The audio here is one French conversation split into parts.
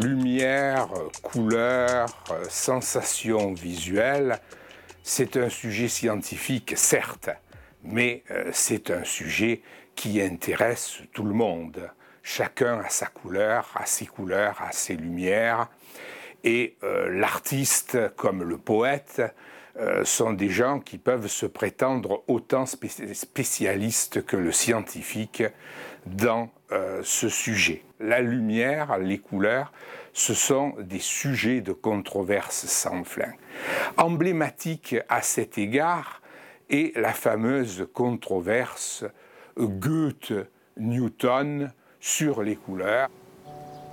lumière, couleur, sensation visuelle, c'est un sujet scientifique, certes, mais euh, c'est un sujet qui intéresse tout le monde. Chacun a sa couleur, a ses couleurs, a ses lumières. Et euh, l'artiste comme le poète euh, sont des gens qui peuvent se prétendre autant spécialistes que le scientifique dans ce sujet. La lumière, les couleurs, ce sont des sujets de controverse sans fin. Emblématique à cet égard est la fameuse controverse Goethe-Newton sur les couleurs.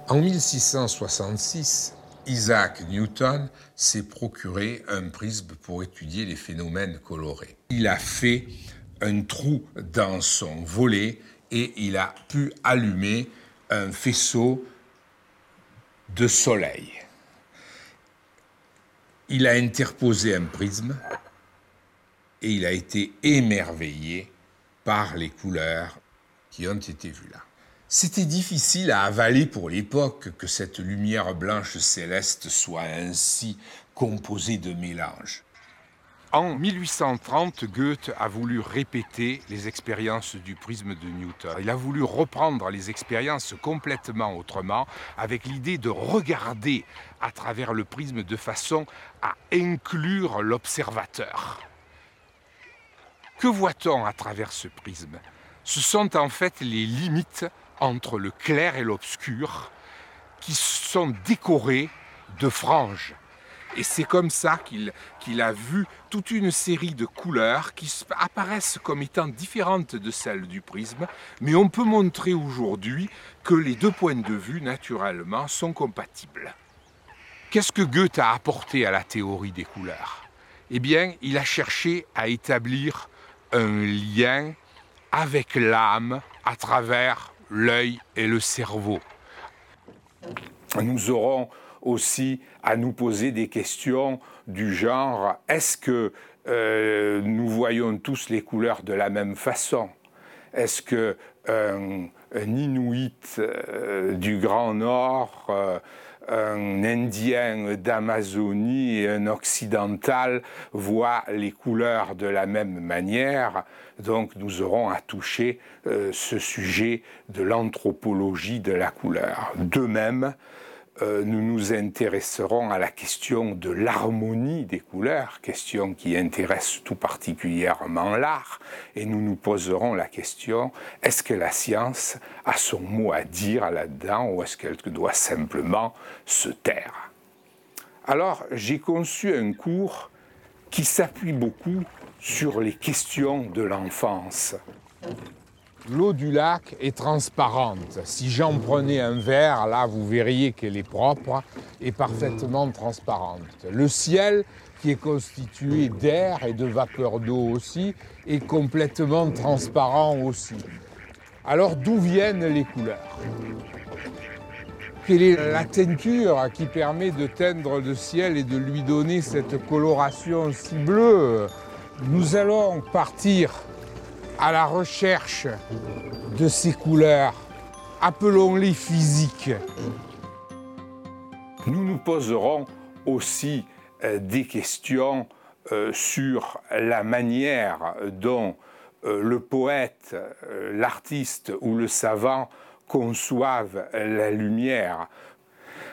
En 1666, Isaac Newton s'est procuré un prisme pour étudier les phénomènes colorés. Il a fait un trou dans son volet et il a pu allumer un faisceau de soleil. Il a interposé un prisme et il a été émerveillé par les couleurs qui ont été vues là. C'était difficile à avaler pour l'époque que cette lumière blanche céleste soit ainsi composée de mélanges. En 1830, Goethe a voulu répéter les expériences du prisme de Newton. Il a voulu reprendre les expériences complètement autrement, avec l'idée de regarder à travers le prisme de façon à inclure l'observateur. Que voit-on à travers ce prisme? Ce sont en fait les limites entre le clair et l'obscur qui sont décorées de franges. Et c'est comme ça qu'il a vu toute une série de couleurs qui apparaissent comme étant différentes de celles du prisme, mais on peut montrer aujourd'hui que les deux points de vue, naturellement, sont compatibles. Qu'est-ce que Goethe a apporté à la théorie des couleurs? Eh bien, il a cherché à établir un lien avec l'âme à travers l'œil et le cerveau. Nous aurons aussi à nous poser des questions du genre est-ce que euh, nous voyons tous les couleurs de la même façon? Est-ce que un, Inuit euh, du Grand Nord, euh, un Indien d'Amazonie et un Occidental voient les couleurs de la même manière? Donc nous aurons à toucher ce sujet de l'anthropologie de la couleur. De même, euh, nous nous intéresserons à la question de l'harmonie des couleurs, question qui intéresse tout particulièrement l'art, et nous nous poserons la question, est-ce que la science a son mot à dire là-dedans ou est-ce qu'elle doit simplement se taire? Alors j'ai conçu un cours qui s'appuie beaucoup sur les questions de l'enfance. L'eau du lac est transparente. Si j'en prenais un verre, là, vous verriez qu'elle est propre et parfaitement transparente. Le ciel, qui est constitué d'air et de vapeur d'eau aussi, est complètement transparent aussi. Alors d'où viennent les couleurs? Quelle est la teinture qui permet de teindre le ciel et de lui donner cette coloration si bleue? Nous allons partir à la recherche de ces couleurs, appelons-les physiques. Nous nous poserons aussi euh, des questions euh, sur la manière dont euh, le poète, l'artiste ou le savant conçoivent la lumière,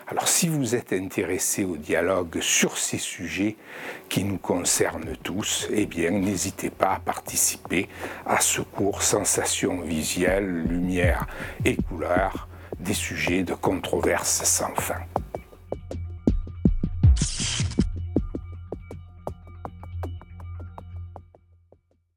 alors si vous êtes intéressé au dialogue sur ces sujets qui nous concernent tous, eh bien n'hésitez pas à participer à ce cours Sensations visuelles, lumière et couleurs, des sujets de controverse sans fin.